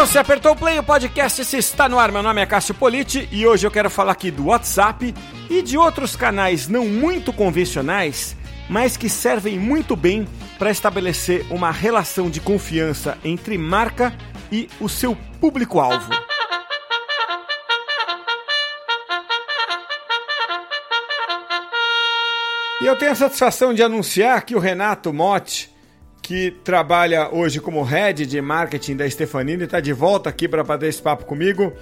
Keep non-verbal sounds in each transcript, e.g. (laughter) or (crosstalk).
Você apertou o play, o podcast se está no ar. Meu nome é Cássio Politi e hoje eu quero falar aqui do WhatsApp e de outros canais não muito convencionais, mas que servem muito bem para estabelecer uma relação de confiança entre marca e o seu público-alvo. E eu tenho a satisfação de anunciar que o Renato Motti que trabalha hoje como head de marketing da Stefanini, está de volta aqui para bater esse papo comigo.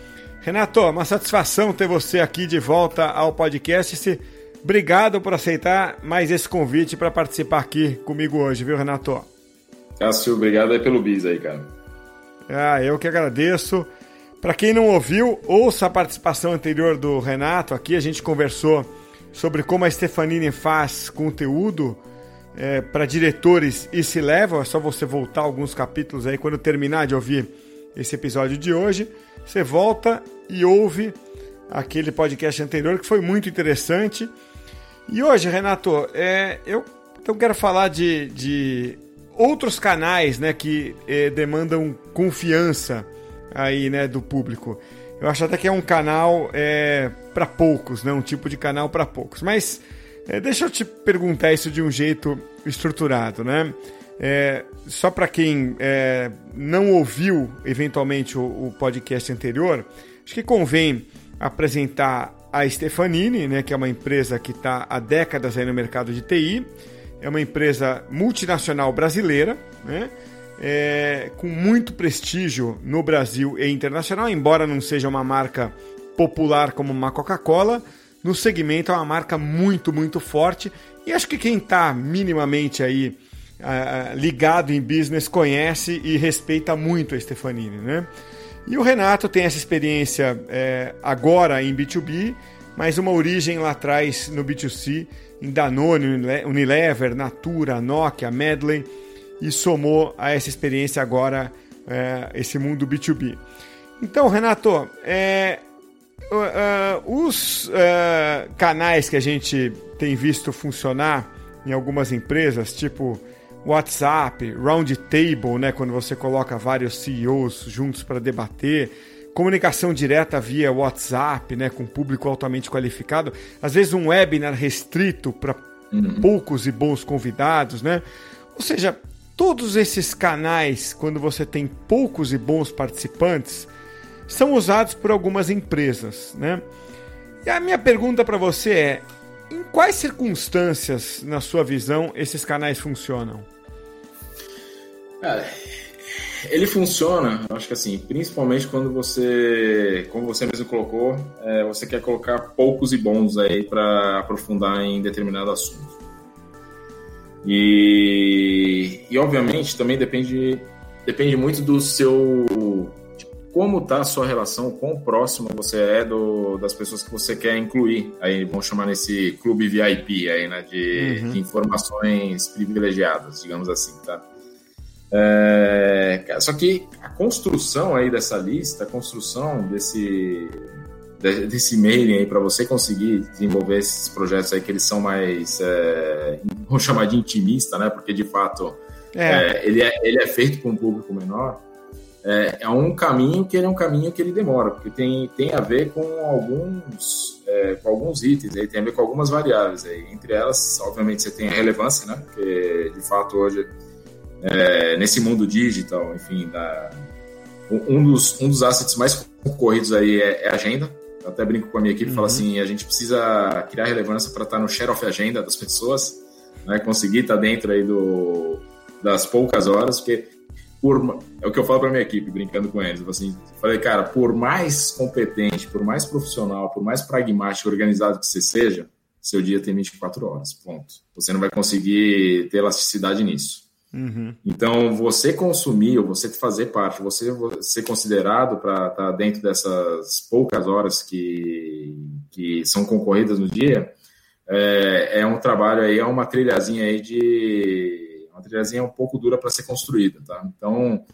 Renato, uma satisfação ter você aqui de volta ao podcast. Obrigado por aceitar mais esse convite para participar aqui comigo hoje, viu, Renato? Cássio, obrigado aí pelo bis aí, cara. Ah, eu que agradeço. Para quem não ouviu, ouça a participação anterior do Renato. Aqui a gente conversou sobre como a Stefanini faz conteúdo é, para diretores e se leva. É só você voltar alguns capítulos aí quando terminar de ouvir esse episódio de hoje. Você volta e ouve aquele podcast anterior que foi muito interessante. E hoje, Renato, é, eu então quero falar de, de outros canais né, que é, demandam confiança aí né, do público. Eu acho até que é um canal é, para poucos, né, um tipo de canal para poucos. Mas é, deixa eu te perguntar isso de um jeito estruturado, né? É, só para quem é, não ouviu eventualmente o, o, podcast anterior, acho que convém apresentar a Stefanini, né, que é uma empresa que está há décadas aí no mercado de TI, é uma empresa multinacional brasileira, né, é, com muito prestígio no Brasil e internacional, embora não seja uma marca popular como uma Coca-Cola, no segmento é uma marca muito, muito forte. E acho que quem está minimamente aí uh, ligado em business conhece e respeita muito a Stefanini, né? E o Renato tem essa experiência é, agora em B2B, mas uma origem lá atrás no B2C, em Danone, Unilever, Natura, Nokia, Medley, e somou a essa experiência agora é, esse mundo B2B. Então, Renato, é, Uh, os uh, canais que a gente tem visto funcionar em algumas empresas, tipo WhatsApp, Roundtable, né, quando você coloca vários CEOs juntos para debater, comunicação direta via WhatsApp, né, com público altamente qualificado, às vezes um webinar restrito para uhum. poucos e bons convidados, né? Ou seja, todos esses canais, quando você tem poucos e bons participantes, são usados por algumas empresas, né? E a minha pergunta para você é: em quais circunstâncias, na sua visão, esses canais funcionam? Cara, ele funciona, acho que assim, principalmente quando você, como você mesmo colocou, é, você quer colocar poucos e bons aí para aprofundar em determinado assunto. E, e obviamente também depende, depende muito do seu como está a sua relação, quão próximo você é do, das pessoas que você quer incluir. Aí vamos chamar nesse clube VIP aí, né? De, uhum. de informações privilegiadas, digamos assim, tá? É, só que a construção aí dessa lista, a construção desse desse mailing aí para você conseguir desenvolver esses projetos aí que eles são mais é, vamos chamar de intimista, né? Porque de fato é. É, ele, é, ele é feito com um público menor é, é, um caminho que ele é um caminho que ele demora, porque tem, tem a ver com alguns, é, com alguns itens, aí, tem a ver com algumas variáveis. Aí. Entre elas, obviamente, você tem a relevância, né? Porque, de fato, hoje, é, nesse mundo digital, enfim, da, um, dos, um dos assets mais concorridos aí é, é agenda. Eu até brinco com a minha equipe e uhum. falo assim, a gente precisa criar relevância para estar no share of agenda das pessoas, né? conseguir estar dentro aí do, das poucas horas, porque por, é o que eu falo para minha equipe, brincando com eles. Assim, falei, cara, por mais competente, por mais profissional, por mais pragmático, organizado que você seja, seu dia tem 24 horas, ponto. Você não vai conseguir ter elasticidade nisso. Uhum. Então, você consumir, ou você fazer parte, você ser considerado para estar tá dentro dessas poucas horas que, que são concorridas no dia, é, é um trabalho aí, é uma trilhazinha aí de uma trilhazinha um pouco dura para ser construída, tá? Então,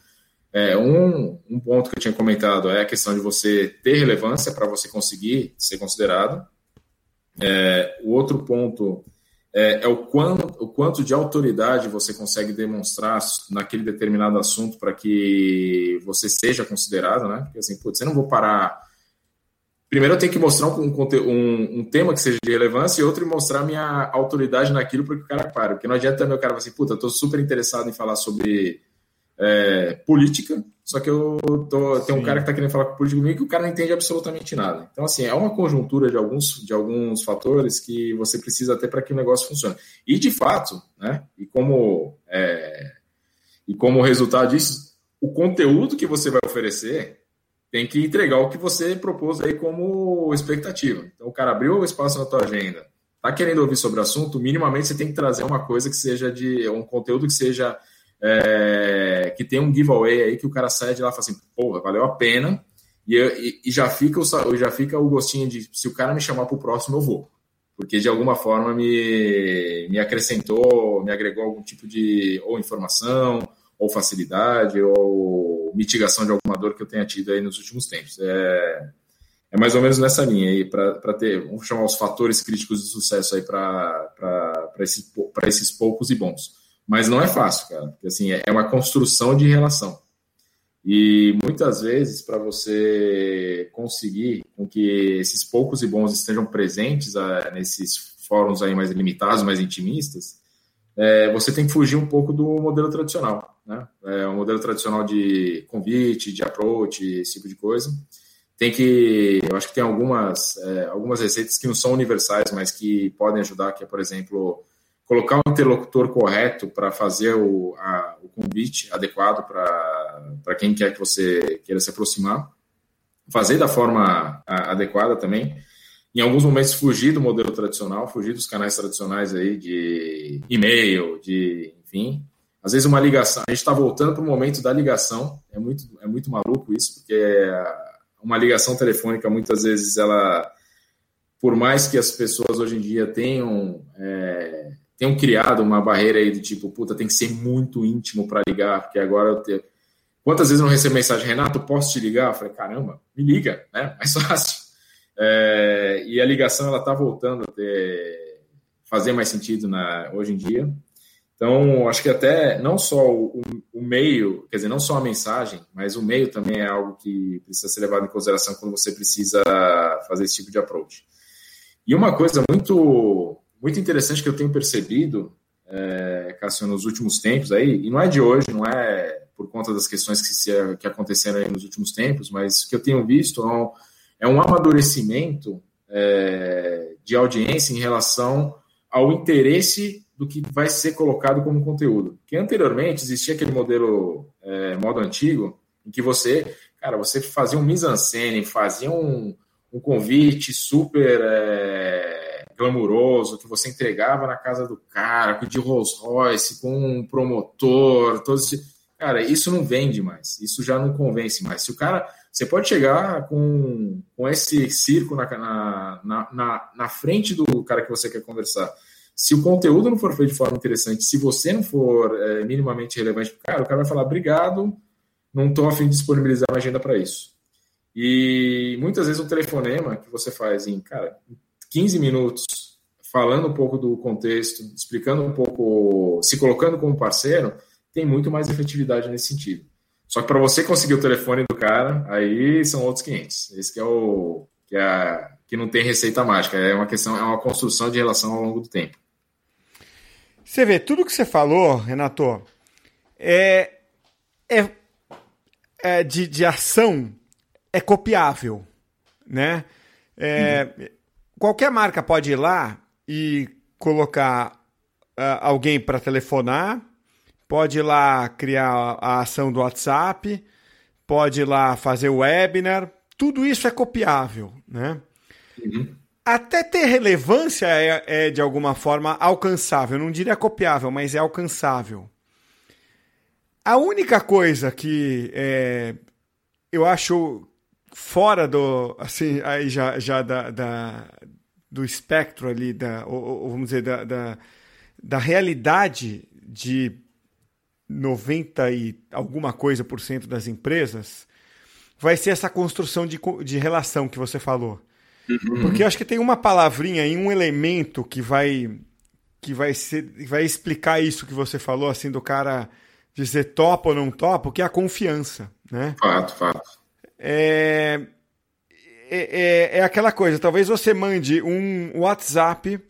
é, um, um ponto que eu tinha comentado é a questão de você ter relevância para você conseguir ser considerado. É, o outro ponto é, é o, quanto, o quanto de autoridade você consegue demonstrar naquele determinado assunto para que você seja considerado, né? Porque assim, putz, você não vou parar. Primeiro eu tenho que mostrar um, um, um tema que seja de relevância e outro mostrar minha autoridade naquilo para que o cara pare. Porque não adianta também o cara falar assim, puta, eu tô super interessado em falar sobre é, política, só que eu tô, tem um cara que está querendo falar com política comigo que o cara não entende absolutamente nada. Então, assim, é uma conjuntura de alguns, de alguns fatores que você precisa ter para que o negócio funcione. E, de fato, né, e como, é, e como resultado disso, o conteúdo que você vai oferecer tem que entregar o que você propôs aí como expectativa. Então, o cara abriu o espaço na tua agenda, tá querendo ouvir sobre o assunto, minimamente você tem que trazer uma coisa que seja de um conteúdo que seja é, que tem um giveaway aí que o cara sai de lá e fala assim, porra, valeu a pena. E, e, e, já, fica o, já fica o gostinho de se o cara me chamar para o próximo, eu vou. Porque de alguma forma me, me acrescentou, me agregou algum tipo de ou informação, ou facilidade, ou mitigação de alguma dor que eu tenha tido aí nos últimos tempos. É, é mais ou menos nessa linha aí, para ter, vamos chamar os fatores críticos de sucesso aí para esses, esses poucos e bons. Mas não é fácil, cara. Porque, assim, é uma construção de relação. E muitas vezes, para você conseguir com que esses poucos e bons estejam presentes a, ah, nesses fóruns aí mais limitados, mais intimistas, é, você tem que fugir um pouco do modelo tradicional. Né? É, o modelo tradicional de convite, de approach, esse tipo de coisa. Tem que, eu acho que tem algumas, é, algumas receitas que não são universais, mas que podem ajudar, que é, por exemplo, colocar um interlocutor correto para fazer o, a, o convite adequado para quem quer que você queira se aproximar, fazer da forma a, adequada também. Em alguns momentos fugir do modelo tradicional, fugir dos canais tradicionais aí de e-mail, de enfim. Às vezes uma ligação, a gente está voltando para o momento da ligação, é muito, é muito maluco isso, porque uma ligação telefônica muitas vezes ela, por mais que as pessoas hoje em dia tenham é, tenham criado uma barreira aí do tipo, puta, tem que ser muito íntimo para ligar, porque agora eu tenho. Quantas vezes eu não recebo mensagem, Renato, posso te ligar? Eu falei, caramba, me liga, né? (laughs) Mais fácil. É, e a ligação ela está voltando a ter, fazer mais sentido na, hoje em dia. Então, acho que até não só o, o, meio, quer dizer, não só a mensagem, mas o meio também é algo que precisa ser levado em consideração quando você precisa fazer esse tipo de approach. E uma coisa muito muito interessante que eu tenho percebido, é, Cássio, nos últimos tempos aí, e não é de hoje, não é por conta das questões que, se, que aconteceram aí nos últimos tempos, mas o que eu tenho visto é um, é um amadurecimento é, de audiência em relação ao interesse do que vai ser colocado como conteúdo. Que anteriormente existia aquele modelo, é, modo antigo, em que você, cara, você fazia um mise-en-scène, fazia um, um convite super é, glamuroso que você entregava na casa do cara, de Rolls Royce, com um promotor, todos esse... Cara, isso não vende mais, isso já não convence mais. Se o cara. Você pode chegar com, com esse circo na, na, na, na frente do cara que você quer conversar. Se o conteúdo não for feito de forma interessante, se você não for é, minimamente relevante, cara, o cara vai falar: obrigado, não estou afim de disponibilizar uma agenda para isso. E muitas vezes o telefonema que você faz em, cara, 15 minutos falando um pouco do contexto, explicando um pouco, se colocando como parceiro, tem muito mais efetividade nesse sentido. Só que para você conseguir o telefone do cara, aí são outros 500. Esse que é o que, é, que não tem receita mágica, é uma questão, é uma construção de relação ao longo do tempo. Você vê, tudo que você falou, Renato, é, é, é de, de ação é copiável, né? É, qualquer marca pode ir lá e colocar uh, alguém para telefonar, pode ir lá criar a ação do WhatsApp, pode ir lá fazer o webinar, tudo isso é copiável, né? Uhum. Até ter relevância é, é, de alguma forma alcançável. Não diria copiável, mas é alcançável. A única coisa que é, eu acho fora do assim aí já, já da, da, do espectro ali, da, ou, ou vamos dizer, da, da, da, realidade de 90 e alguma coisa por cento das empresas, vai ser essa construção de, de relação que você falou. Uhum. Porque eu acho que tem uma palavrinha e um elemento que vai que vai, ser, vai explicar isso que você falou, assim, do cara dizer topa ou não topa, que é a confiança, né? Fato, fato. É, é, é, é aquela coisa, talvez você mande um WhatsApp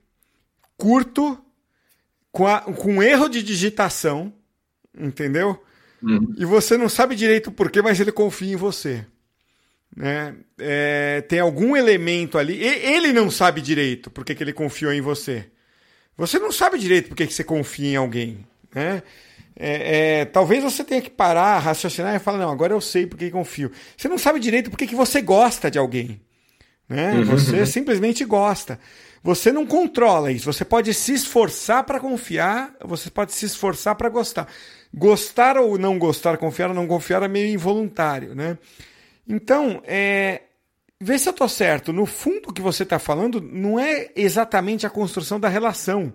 curto com, a, com erro de digitação, entendeu? Uhum. E você não sabe direito por quê, mas ele confia em você. Né? É, tem algum elemento ali. Ele não sabe direito por que ele confiou em você. Você não sabe direito por que você confia em alguém. Né? É, é, talvez você tenha que parar, raciocinar e falar: não, agora eu sei por que confio. Você não sabe direito por que você gosta de alguém. Né? Uhum. Você simplesmente gosta. Você não controla isso. Você pode se esforçar para confiar, você pode se esforçar para gostar. Gostar ou não gostar, confiar ou não confiar é meio involuntário, né? Então, é, vê se eu estou certo. No fundo, o que você está falando não é exatamente a construção da relação,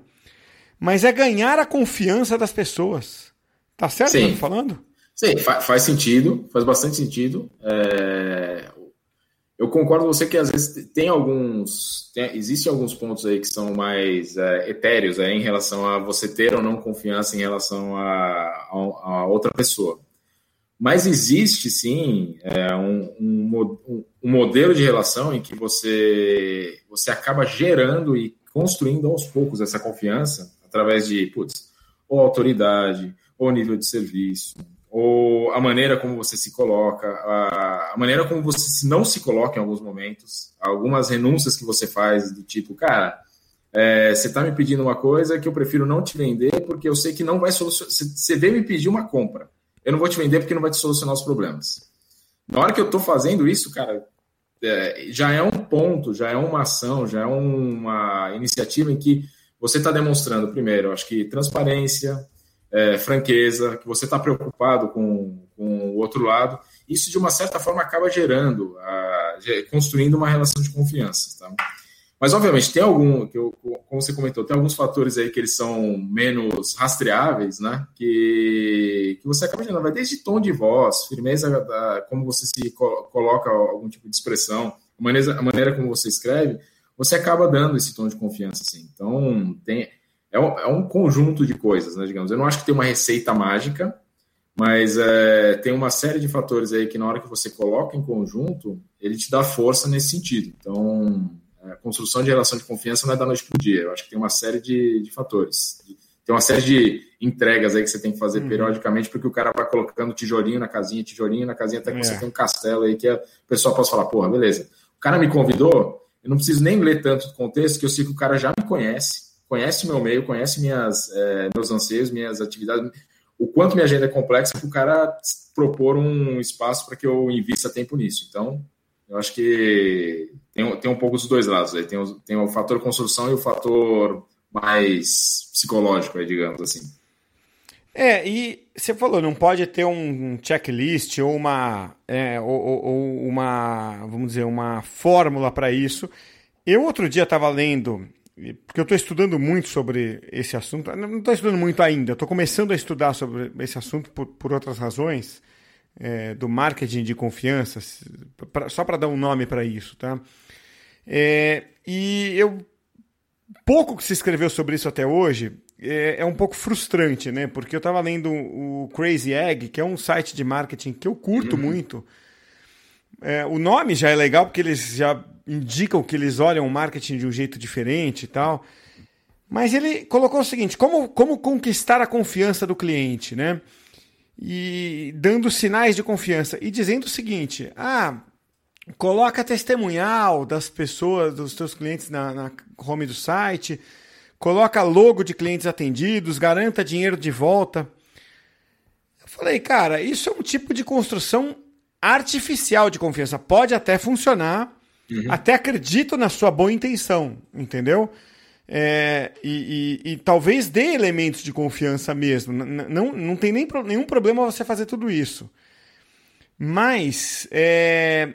mas é ganhar a confiança das pessoas. Tá certo Sim. o que eu tô falando? Sim, faz, faz sentido, faz bastante sentido. É, eu concordo com você que às vezes tem alguns. Tem, existem alguns pontos aí que são mais é, etéreos é, em relação a você ter ou não confiança em relação a, a, a outra pessoa. Mas existe sim é, um, um, um, modelo de relação em que você, você acaba gerando e construindo aos poucos essa confiança através de, putz, ou autoridade, ou nível de serviço, ou a maneira como você se coloca, a, a, maneira como você não se coloca em alguns momentos, algumas renúncias que você faz do tipo, cara, é, você está me pedindo uma coisa que eu prefiro não te vender porque eu sei que não vai solucionar. Você veio me pedir uma compra, eu não vou te vender porque não vai te solucionar os problemas. Na hora que eu estou fazendo isso, cara, é, já é um ponto, já é uma ação, já é uma iniciativa em que você está demonstrando, primeiro, acho que transparência, é, franqueza, que você está preocupado com, com o outro lado, isso de uma certa forma acaba gerando, a, construindo uma relação de confiança. Tá? Mas, obviamente, tem algum, que eu, como você comentou, tem alguns fatores aí que eles são menos rastreáveis, né? Que, que você acaba gerando, vai desde tom de voz, firmeza, da, como você se coloca algum tipo de expressão, a maneira, a maneira como você escreve, você acaba dando esse tom de confiança, assim. Então, tem, é um, é um conjunto de coisas, né, digamos. Eu não acho que tem uma receita mágica, mas é, tem uma série de fatores aí que na hora que você coloca em conjunto, ele te dá força nesse sentido. Então, a construção de relação de confiança não é da noite para o dia. Eu acho que tem uma série de, de fatores. Tem uma série de entregas aí que você tem que fazer uhum. periodicamente, porque o cara vai colocando tijolinho na casinha, tijolinho na casinha, até que é. você tem um castelo aí que a pessoa possa falar, porra, beleza. O cara me convidou, eu não preciso nem ler tanto do contexto, que eu sei que o cara já me conhece, conhece meu meio, conhece minhas, é, meus anseios, minhas atividades, o quanto minha agenda é complexa para o cara propor um espaço para que eu invista tempo nisso. Então, eu acho que tem, tem um pouco dos dois lados. Aí. Tem, o, tem o fator construção e o fator mais psicológico, aí, digamos assim. É, e você falou, não pode ter um checklist ou uma, é, ou, ou, uma, vamos dizer, uma fórmula para isso. Eu outro dia estava lendo porque eu estou estudando muito sobre esse assunto. Não estou estudando muito ainda, estou começando a estudar sobre esse assunto por, por outras razões, é, do marketing de confiança, pra, só para dar um nome para isso. Tá? É, e eu. Pouco que se escreveu sobre isso até hoje é, é um pouco frustrante, né? Porque eu estava lendo o Crazy Egg, que é um site de marketing que eu curto uhum. muito. É, o nome já é legal porque eles já indicam que eles olham o marketing de um jeito diferente e tal. Mas ele colocou o seguinte: como, como conquistar a confiança do cliente, né? E dando sinais de confiança e dizendo o seguinte: ah, coloca testemunhal das pessoas, dos teus clientes na, na home do site, coloca logo de clientes atendidos, garanta dinheiro de volta. Eu falei, cara, isso é um tipo de construção artificial de confiança. Pode até funcionar, Uhum. Até acredito na sua boa intenção, entendeu? É, e, e, e, talvez dê elementos de confiança mesmo. N não, não tem nem pro, nenhum problema você fazer tudo isso. Mas é,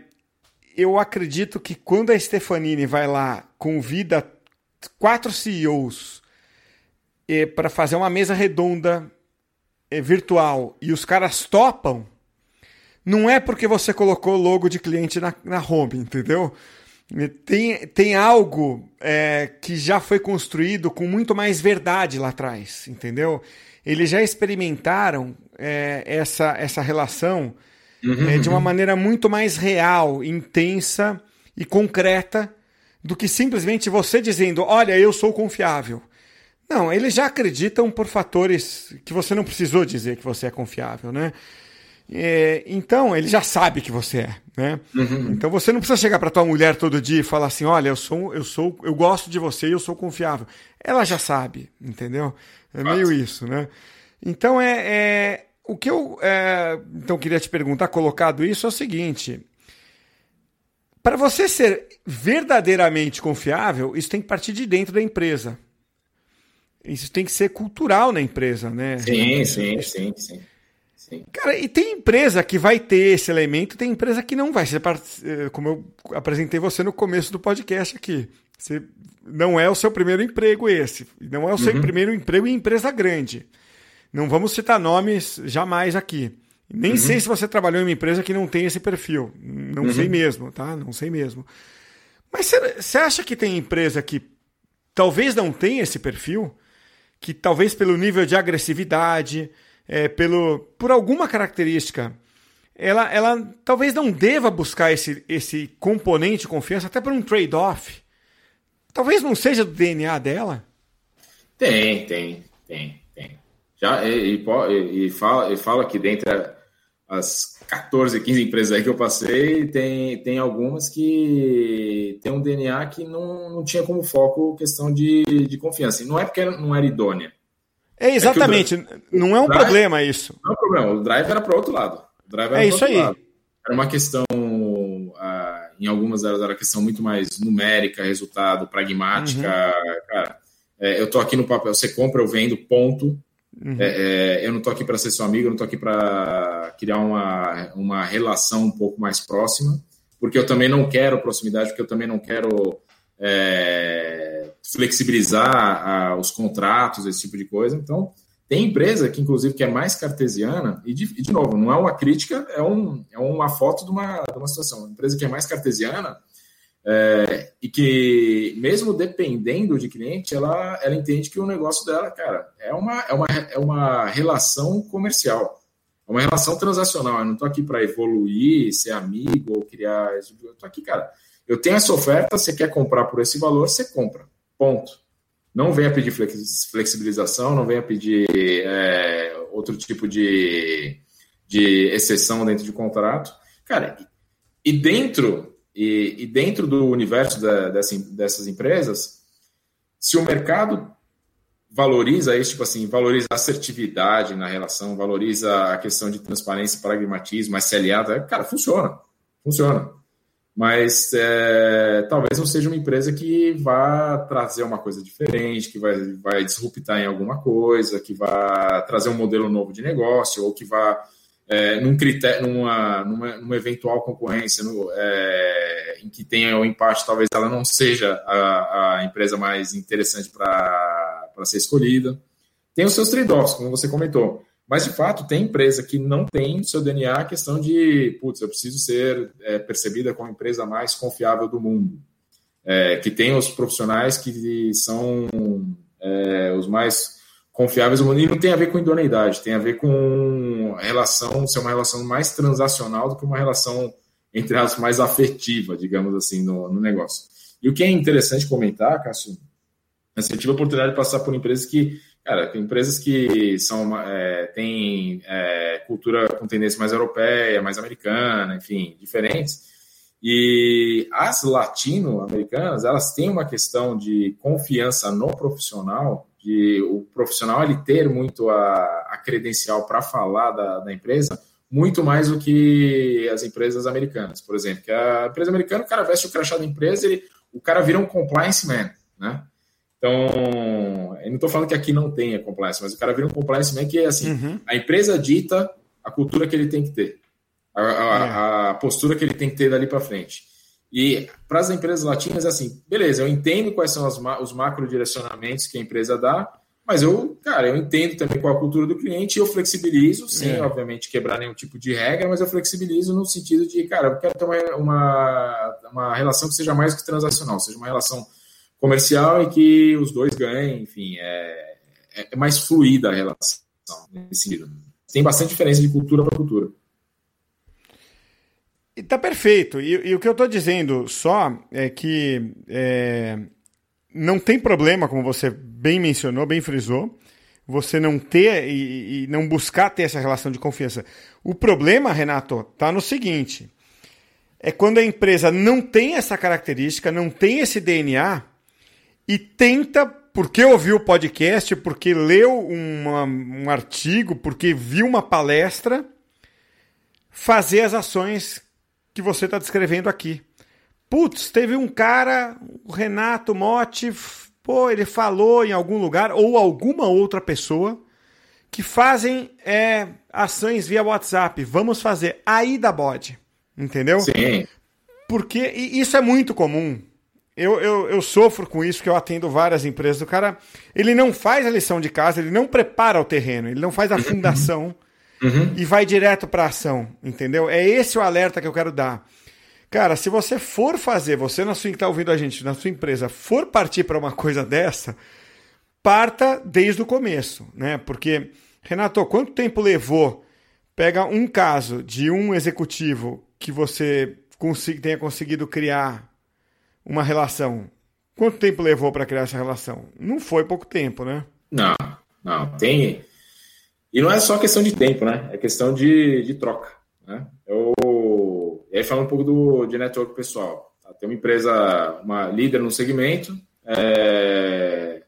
eu acredito que quando a Stefanini vai lá, convida quatro CEOs é, para fazer uma mesa redonda é, virtual e os caras topam, não é porque você colocou logo de cliente na, na home, entendeu? Tem, tem algo é, que já foi construído com muito mais verdade lá atrás, entendeu? Eles já experimentaram é, essa, essa relação uhum, é, de uma maneira muito mais real, intensa e concreta do que simplesmente você dizendo: Olha, eu sou confiável. Não, eles já acreditam por fatores que você não precisou dizer que você é confiável, né? É, então, ele já sabe que você é, né? Uhum. Então você não precisa chegar para tua mulher todo dia e falar assim, olha, eu sou, eu sou, eu gosto de você e eu sou confiável. Ela já sabe, entendeu? É meio isso, né? Então é, é o que eu é, então queria te perguntar, colocado isso é o seguinte: para você ser verdadeiramente confiável, isso tem que partir de dentro da empresa. Isso tem que ser cultural na empresa, né? Sim, sim, sim, sim. Sim. Cara, e tem empresa que vai ter esse elemento, tem empresa que não vai. Você, eh, como eu apresentei você no começo do podcast aqui. Você não é o seu primeiro emprego esse. Não é o seu uhum. primeiro emprego em empresa grande. Não vamos citar nomes jamais aqui. Nem uhum. sei se você trabalhou em uma empresa que não tem esse perfil. Não uhum. sei mesmo, tá? Não sei mesmo. Mas você acha que tem empresa que talvez não tenha esse perfil? Que talvez pelo nível de agressividade, é, pelo, por alguma característica, ela, ela talvez não deva buscar esse, esse componente de confiança, até por um trade-off. Talvez não seja do DNA dela. Tem, tem, tem, tem. Já, e, e, e fala, e fala que dentre as 14, 15 empresas aí que eu passei, tem, tem algumas que tem um DNA que não, não tinha como foco questão de, de confiança. E não é porque não era idônea. É exatamente, é não é um drive, problema isso. Não é um problema, o drive era para outro lado. O drive era é isso aí. Lado. Era uma questão, ah, em algumas áreas era questão muito mais numérica, resultado, pragmática. Uhum. Cara, é, eu tô aqui no papel, você compra, eu vendo, ponto. Uhum. É, é eu não tô aqui para ser seu amigo, eu não tô aqui para criar uma, uma relação um pouco mais próxima, porque eu também não quero proximidade, porque eu também não quero é, flexibilizar a, os contratos, esse tipo de coisa. Então, tem empresa que, inclusive, que é mais cartesiana, e de, e de novo, não é uma crítica, é, um, é uma foto de uma, de uma situação. Uma empresa que é mais cartesiana é, e que, mesmo dependendo de cliente, ela, ela entende que o negócio dela, cara, é uma, é uma, é uma relação comercial. É uma relação transacional. Eu não estou aqui para evoluir, ser amigo ou criar. Eu estou aqui, cara eu tenho essa oferta, você quer comprar por esse valor, você compra. Ponto. Não venha pedir flexibilização, não venha pedir é, outro tipo de, de exceção dentro de contrato. Cara, e dentro, e, e dentro do universo da, dessa, dessas empresas, se o mercado valoriza isso, tipo assim, valoriza assertividade na relação, valoriza a questão de transparência, pragmatismo, SLA, cara, funciona. Funciona mas é, talvez não seja uma empresa que vá trazer uma coisa diferente, que vai, vai disruptar em alguma coisa, que vá trazer um modelo novo de negócio, ou que vá, é, num critério, numa, numa, numa eventual concorrência no, é, em que tenha o um empate, talvez ela não seja a, a empresa mais interessante para ser escolhida. Tem os seus trade-offs, como você comentou. Mas, de fato, tem empresa que não tem seu DNA a questão de, putz, eu preciso ser é, percebida como a empresa mais confiável do mundo. É, que tem os profissionais que são é, os mais confiáveis do mundo. E não tem a ver com idoneidade, tem a ver com relação, ser uma relação mais transacional do que uma relação, entre as mais afetiva, digamos assim, no, no negócio. E o que é interessante comentar, Cássio, assim, eu tive a oportunidade de passar por empresas que Cara, tem empresas que são é, têm é, cultura com tendência mais europeia, mais americana, enfim, diferentes. E as latino-americanas, elas têm uma questão de confiança no profissional, de o profissional ele ter muito a, a credencial para falar da, da, empresa, muito mais do que as empresas americanas, por exemplo. Que a empresa americana, o cara veste o crachá da empresa, ele, o cara vira um compliance man, né? Então, eu não estou falando que aqui não tenha compliance, mas o cara vira um compliance man que é assim, uhum. a empresa dita a cultura que ele tem que ter, a, a, é. a postura que ele tem que ter dali para frente. E para as empresas latinas, é assim, beleza, eu entendo quais são as, os macro direcionamentos que a empresa dá, Mas eu, cara, eu entendo também qual é a cultura do cliente e eu flexibilizo, sem, é. obviamente, quebrar nenhum tipo de regra, mas eu flexibilizo no sentido de, cara, eu quero ter uma, uma, uma relação que seja mais que transacional, seja uma relação comercial e que os dois ganhem, enfim, é, é mais fluida a relação nesse sentido. Tem bastante diferença de cultura para cultura. E tá perfeito. E, e, o que eu estou dizendo só é que é, não tem problema, como você bem mencionou, bem frisou, você não ter e, e, não buscar ter essa relação de confiança. O problema, Renato, tá no seguinte: é quando a empresa não tem essa característica, não tem esse DNA e tenta, porque ouviu o podcast, porque leu uma, um artigo, porque viu uma palestra, fazer as ações que você está descrevendo aqui. Putz, teve um cara, o Renato Motti, pô, ele falou em algum lugar, ou alguma outra pessoa, que fazem é, ações via WhatsApp. Vamos fazer. Aí da bode. Entendeu? Sim. Porque isso é muito comum. Eu, eu, eu sofro com isso, que eu atendo várias empresas. O cara, ele não faz a lição de casa, ele não prepara o terreno, ele não faz a fundação uhum. e vai direto para ação, entendeu? É esse o alerta que eu quero dar. Cara, se você for fazer, você na sua que está ouvindo a gente, na sua empresa, for partir para uma coisa dessa, parta desde o começo, né? Porque, Renato, quanto tempo levou? Pega um caso de um executivo que você tenha conseguido criar uma relação. Quanto tempo levou para criar essa relação? Não foi pouco tempo, né? Não, não. Tem. E não é só questão de tempo, né? É questão de, de troca. Né? Eu e aí fala um pouco do, de network pessoal. Tá? Tem uma empresa, uma líder no segmento, é...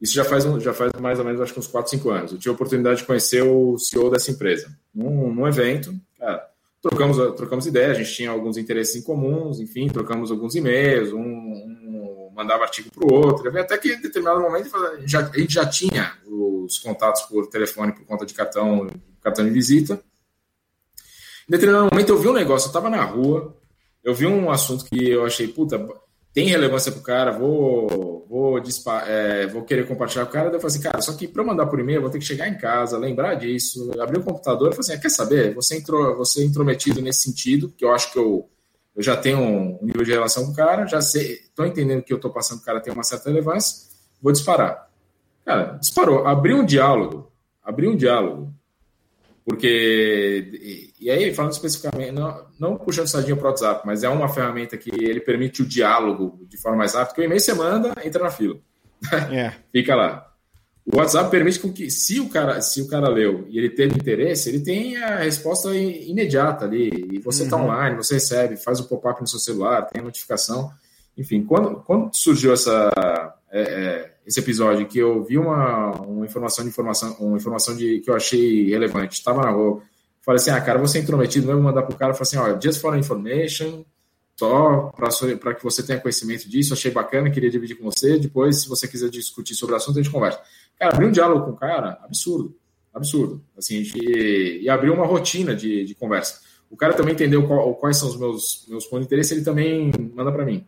isso já faz, já faz mais ou menos acho que uns 4, 5 anos. Eu tive a oportunidade de conhecer o CEO dessa empresa num, num evento. Cara, trocamos, trocamos ideias, a gente tinha alguns interesses em comuns, enfim, trocamos alguns e-mails, um, um mandava artigo para o outro. Até que em determinado momento já, a gente já tinha os contatos por telefone por conta de cartão, cartão de visita. Em determinado momento eu vi um negócio, eu tava na rua, eu vi um assunto que eu achei, puta, tem relevância pro cara, vou, vou, é, vou querer compartilhar com o cara. Daí eu falei assim, cara, só que para mandar por e-mail, vou ter que chegar em casa, lembrar disso, abrir o computador e falar assim, ah, quer saber? Você entrou, você é intrometido nesse sentido, que eu acho que eu, eu já tenho um nível de relação com o cara, já sei, tô entendendo que eu tô passando, o cara tem uma certa relevância, vou disparar. Cara, disparou, abriu um diálogo, abriu um diálogo porque, e, aí, falando especificamente, não, não puxando sardinha para o WhatsApp, mas é uma ferramenta que ele permite o diálogo de forma mais rápida, que o e-mail você manda, entra na fila. (laughs) É. Fica lá. O WhatsApp permite que, se o cara, se o cara leu e ele teve interesse, ele tem a resposta imediata ali. E você está uhum. online, você recebe, faz o pop-up no seu celular, tem a notificação. Enfim, quando, quando surgiu essa, é, é, esse episódio que eu vi uma, uma informação de informação, uma informação de, que eu achei relevante, estava na rua, falei assim, ah, cara, você é intrometido, não vou mandar pro cara, falei assim, ó, just for information, só para que você tenha conhecimento disso, achei bacana, queria dividir com você, depois, se você quiser discutir sobre o assunto, a gente conversa. Cara, abrir um diálogo com o cara, absurdo, absurdo, assim, e abriu uma rotina de, de conversa. O cara também entendeu qual, quais são os meus, meus pontos de interesse, ele também manda para mim.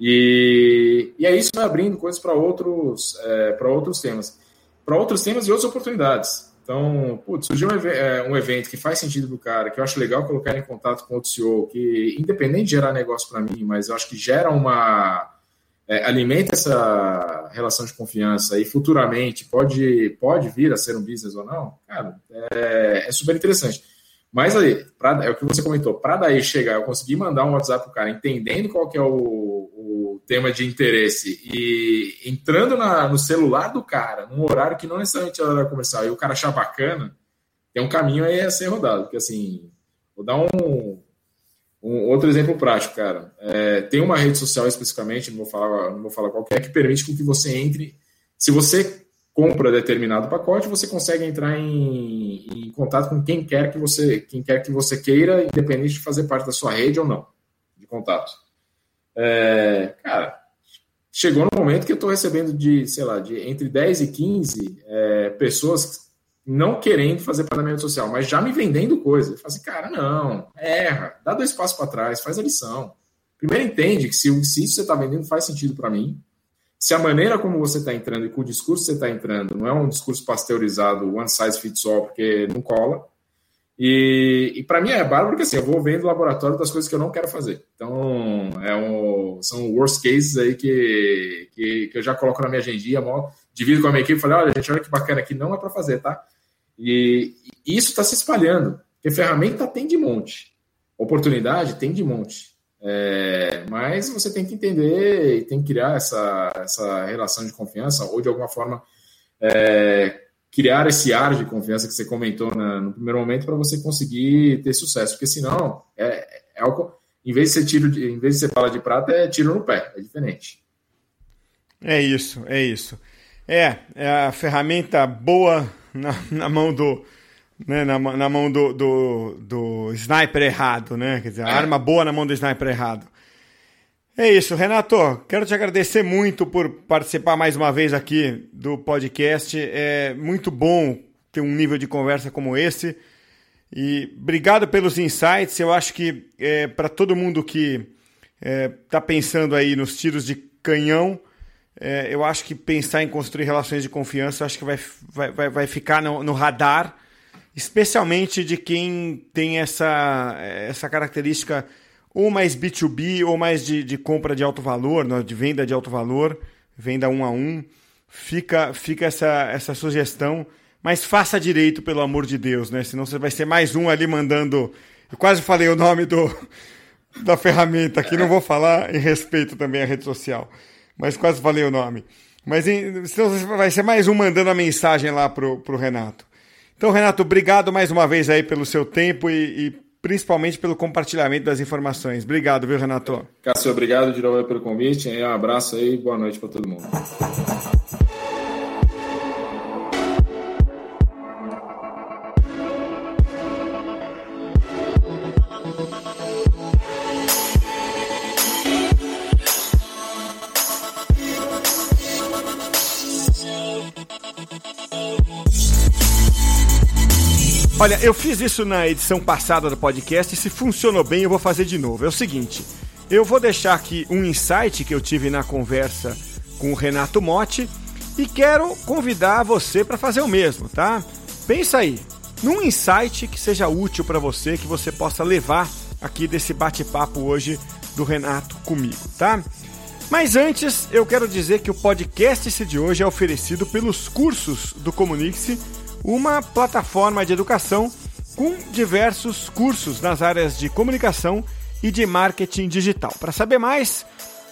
E, e aí isso vai abrindo coisas para outros, é, para outros temas. Para outros temas e outras oportunidades. Então, putz, surgiu um, é, um, evento que faz sentido do cara, que eu acho legal colocar em contato com outro CEO, que independente de gerar negócio para mim, mas eu acho que gera uma. É, alimenta essa relação de confiança e futuramente pode, pode vir a ser um business ou não, cara, é, é super interessante. Mas aí, pra, é o que você comentou, para daí chegar, eu conseguir mandar um WhatsApp pro cara, entendendo qual que é o, tema de interesse e entrando na, no celular do cara, num horário que não necessariamente é hora comercial, e o cara achar bacana, tem um caminho aí a ser rodado. Porque assim, vou dar um, um outro exemplo prático, cara. É, tem uma rede social especificamente, não vou falar, não vou falar qualquer, que permite que você entre. Se você compra determinado pacote, você consegue entrar em, em, contato com quem quer que você quem quer que você queira, independente de fazer parte da sua rede ou não de contato. É, cara, chegou no momento que eu estou recebendo de, sei lá, de entre 10 e 15 é, pessoas não querendo fazer pagamento social, mas já me vendendo coisa. Eu falo assim, cara, não, erra, dá dois passos para trás, faz a lição. Primeiro entende que se, se isso você está vendendo faz sentido para mim, Se a maneira como você está entrando e com o discurso que você está entrando não é um discurso pasteurizado, one size fits all, porque não cola, e, e para mim é bárbaro porque assim, eu vou vendo o laboratório das coisas que eu não quero fazer. Então, é um, são worst cases aí que, que, que, eu já coloco na minha agendinha, divido com a minha equipe e falei, olha, gente, olha que bacana aqui, não é para fazer, tá? E, e isso está se espalhando, porque ferramenta tem de monte, oportunidade tem de monte. É, mas você tem que entender e tem que criar essa, essa relação de confiança ou de alguma forma é, criar esse ar de confiança que você comentou na, no primeiro momento para você conseguir ter sucesso, porque senão é, é algo, em vez de ser tiro, de, em vez de ser bala de prata, é tiro no pé, é diferente. É isso, é isso. É, é a ferramenta boa na, na mão do, né, na, na, mão do, do, do, sniper errado, né? Quer dizer, a é. arma boa na mão do sniper errado. É isso, Renato. Quero te agradecer muito por participar mais uma vez aqui do podcast. É muito bom ter um nível de conversa como esse. E obrigado pelos insights. Eu acho que é, para todo mundo que está é, tá pensando aí nos tiros de canhão, é, eu acho que pensar em construir relações de confiança, acho que vai, vai, vai ficar no, no radar, especialmente de quem tem essa, essa característica ou mais B2B, ou mais de, de compra de alto valor, de venda de alto valor, venda um a um. Fica, fica essa, essa sugestão, mas faça direito, pelo amor de Deus, né? Senão você vai ser mais um ali mandando. Eu quase falei o nome do, (laughs) da ferramenta aqui, não vou falar em respeito também à rede social, mas quase falei o nome. Mas senão você vai ser mais um mandando a mensagem lá pro, pro Renato. Então, Renato, obrigado mais uma vez aí pelo seu tempo e, e principalmente pelo compartilhamento das informações. Obrigado, viu, Renato? Cássio, obrigado de novo pelo convite. Um abraço aí, boa noite para todo mundo. Olha, eu fiz isso na edição passada do podcast e se funcionou bem eu vou fazer de novo. É o seguinte, eu vou deixar aqui um insight que eu tive na conversa com o Renato Motti e quero convidar você para fazer o mesmo, tá? Pensa aí, num insight que seja útil para você, que você possa levar aqui desse bate-papo hoje do Renato comigo, tá? Mas antes, eu quero dizer que o podcast de hoje é oferecido pelos cursos do Comunique-se uma plataforma de educação com diversos cursos nas áreas de comunicação e de marketing digital. Para saber mais,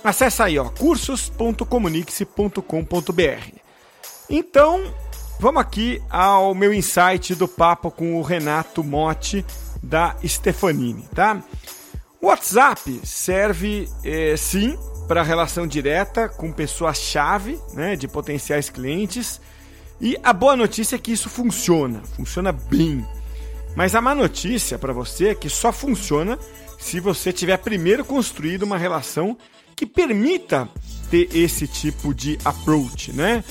acesse aí ó, cursos.comunique-se.com.br. Então, vamos aqui ao meu insight do papo com o Renato Motti da Stefanini, tá? O WhatsApp serve eh, sim para relação direta com pessoas-chave, né, de potenciais clientes e a boa notícia é que isso funciona, funciona bem. Mas a má notícia para você é que só funciona se você tiver primeiro construído uma relação que permita ter esse tipo de approach, né?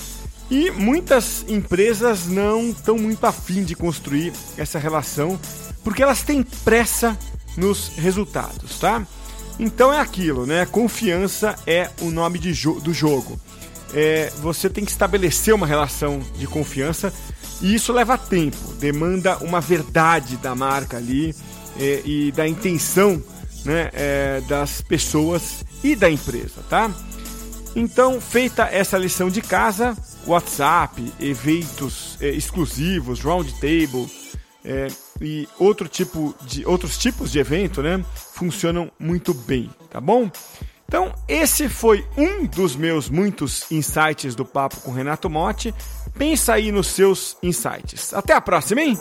E muitas empresas não estão muito afim de construir essa relação porque elas têm pressa nos resultados, tá? Então é aquilo, né? Confiança é o nome jo do jogo é, você tem que estabelecer uma relação de confiança e isso leva tempo, demanda uma verdade da marca ali é, e da intenção né, é, das pessoas e da empresa, tá? Então, feita essa lição de casa, WhatsApp, eventos é, exclusivos, roundtable é, e outro tipo de outros tipos de evento, né, funcionam muito bem, tá bom? Então, esse foi um dos meus muitos insights do papo com Renato Motti. Pensa aí nos seus insights. Até a próxima, hein?